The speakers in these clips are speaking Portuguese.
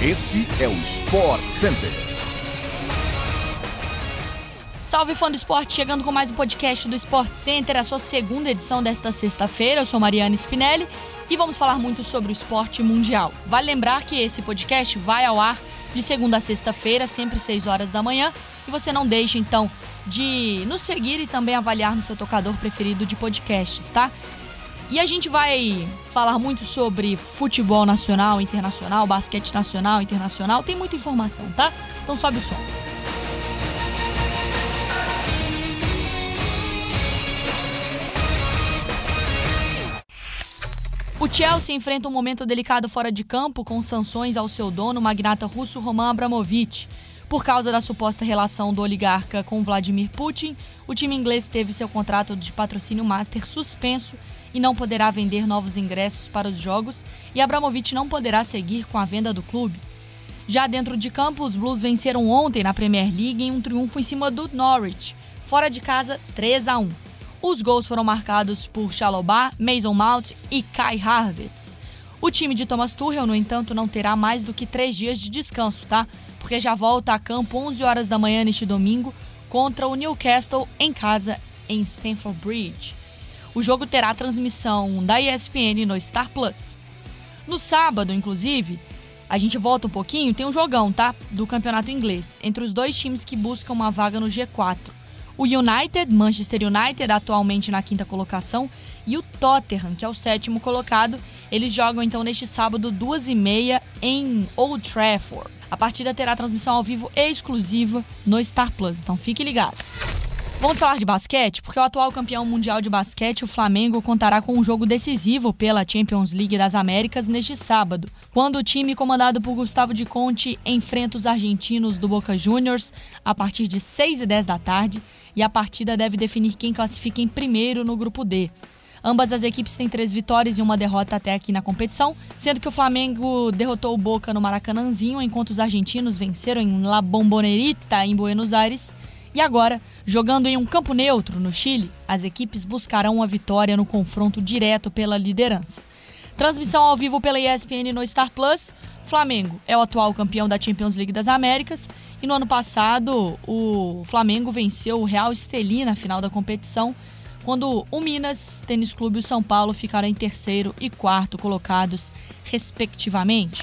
Este é o Sport Center. Salve fã do esporte, chegando com mais um podcast do Sport Center, a sua segunda edição desta sexta-feira. Eu sou Mariana Spinelli e vamos falar muito sobre o esporte mundial. Vale lembrar que esse podcast vai ao ar de segunda a sexta-feira, sempre 6 horas da manhã. E você não deixe então de nos seguir e também avaliar no seu tocador preferido de podcasts, tá? E a gente vai falar muito sobre futebol nacional, internacional, basquete nacional, internacional. Tem muita informação, tá? Então sobe o som. O Chelsea enfrenta um momento delicado fora de campo com sanções ao seu dono, magnata russo Roman Abramovich. Por causa da suposta relação do oligarca com Vladimir Putin, o time inglês teve seu contrato de patrocínio master suspenso e não poderá vender novos ingressos para os jogos, e Abramovich não poderá seguir com a venda do clube. Já dentro de campo, os Blues venceram ontem na Premier League em um triunfo em cima do Norwich, fora de casa 3 a 1. Os gols foram marcados por Chalobah, Mason Mount e Kai Havertz. O time de Thomas Tuchel, no entanto, não terá mais do que três dias de descanso, tá? Porque já volta a campo 11 horas da manhã neste domingo contra o Newcastle em casa em Stamford Bridge. O jogo terá transmissão da ESPN no Star Plus. No sábado, inclusive, a gente volta um pouquinho, tem um jogão, tá? Do campeonato inglês, entre os dois times que buscam uma vaga no G4. O United, Manchester United, atualmente na quinta colocação, e o Tottenham, que é o sétimo colocado. Eles jogam então neste sábado, duas e meia, em Old Trafford. A partida terá transmissão ao vivo exclusiva no Star Plus, então fique ligado. Vamos falar de basquete, porque o atual campeão mundial de basquete, o Flamengo, contará com um jogo decisivo pela Champions League das Américas neste sábado, quando o time comandado por Gustavo de Conte enfrenta os argentinos do Boca Juniors a partir de 6 e 10 da tarde, e a partida deve definir quem classifica em primeiro no grupo D. Ambas as equipes têm três vitórias e uma derrota até aqui na competição, sendo que o Flamengo derrotou o Boca no Maracanãzinho, enquanto os argentinos venceram em La Bombonerita, em Buenos Aires. E agora, jogando em um campo neutro no Chile, as equipes buscarão uma vitória no confronto direto pela liderança. Transmissão ao vivo pela ESPN no Star Plus. Flamengo é o atual campeão da Champions League das Américas e no ano passado o Flamengo venceu o Real Estelí na final da competição, quando o Minas Tênis Clube e o São Paulo ficaram em terceiro e quarto colocados, respectivamente.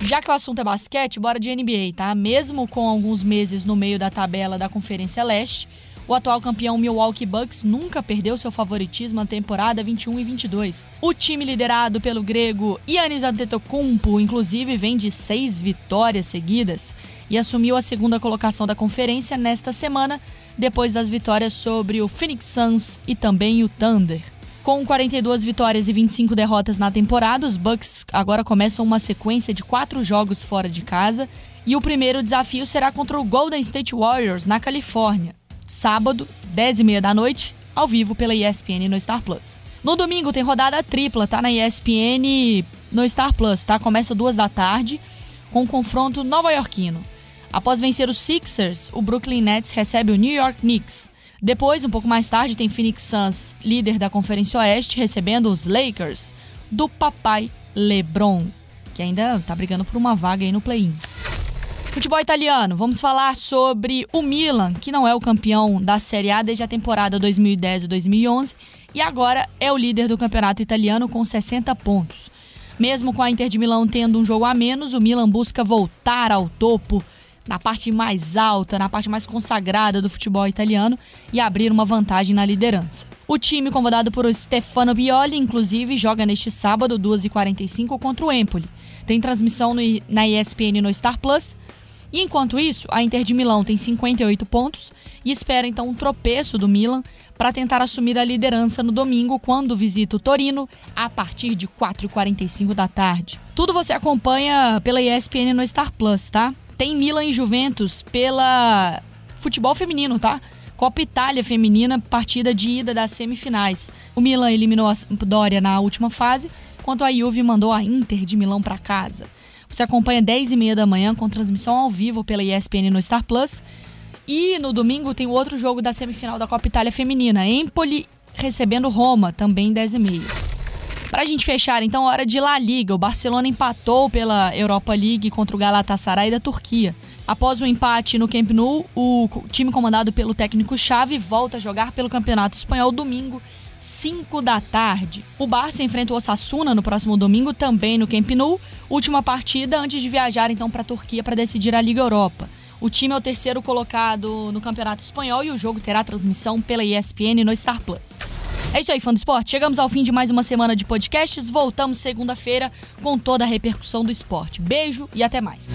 Já que o assunto é basquete, bora de NBA, tá? Mesmo com alguns meses no meio da tabela da Conferência Leste, o atual campeão Milwaukee Bucks nunca perdeu seu favoritismo na temporada 21 e 22. O time liderado pelo grego Giannis Antetokounmpo, inclusive, vem de seis vitórias seguidas e assumiu a segunda colocação da conferência nesta semana, depois das vitórias sobre o Phoenix Suns e também o Thunder. Com 42 vitórias e 25 derrotas na temporada, os Bucks agora começam uma sequência de quatro jogos fora de casa e o primeiro desafio será contra o Golden State Warriors na Califórnia, sábado, 10h30 da noite, ao vivo pela ESPN no Star Plus. No domingo tem rodada tripla, tá na ESPN no Star Plus, tá? Começa duas da tarde com um confronto nova-iorquino. Após vencer os Sixers, o Brooklyn Nets recebe o New York Knicks. Depois, um pouco mais tarde, tem Phoenix Suns, líder da Conferência Oeste, recebendo os Lakers do papai LeBron, que ainda tá brigando por uma vaga aí no play-in. Futebol italiano, vamos falar sobre o Milan, que não é o campeão da Série A desde a temporada 2010 e 2011 e agora é o líder do campeonato italiano com 60 pontos. Mesmo com a Inter de Milão tendo um jogo a menos, o Milan busca voltar ao topo na parte mais alta, na parte mais consagrada do futebol italiano e abrir uma vantagem na liderança. O time, comandado por Stefano Bioli, inclusive, joga neste sábado, 2h45, contra o Empoli. Tem transmissão no, na ESPN no Star Plus. E enquanto isso, a Inter de Milão tem 58 pontos e espera então um tropeço do Milan para tentar assumir a liderança no domingo, quando visita o Torino, a partir de 4h45 da tarde. Tudo você acompanha pela ESPN no Star Plus, tá? Tem Milan e Juventus pela futebol feminino, tá? Copa Itália Feminina, partida de ida das semifinais. O Milan eliminou a Sampdoria na última fase, enquanto a Juve mandou a Inter de Milão para casa. Você acompanha 10 e meia da manhã com transmissão ao vivo pela ESPN no Star Plus. E no domingo tem o outro jogo da semifinal da Copa Itália Feminina, Empoli recebendo Roma, também 10 e meia. Para a gente fechar, então, hora de La Liga. O Barcelona empatou pela Europa League contra o Galatasaray da Turquia. Após o empate no Camp Nou, o time comandado pelo técnico Xavi volta a jogar pelo Campeonato Espanhol domingo, 5 da tarde. O Barça enfrenta o Osasuna no próximo domingo, também no Camp Nou, última partida antes de viajar então para a Turquia para decidir a Liga Europa. O time é o terceiro colocado no Campeonato Espanhol e o jogo terá transmissão pela ESPN no Star Plus. É isso aí, fã do esporte. Chegamos ao fim de mais uma semana de podcasts. Voltamos segunda-feira com toda a repercussão do esporte. Beijo e até mais.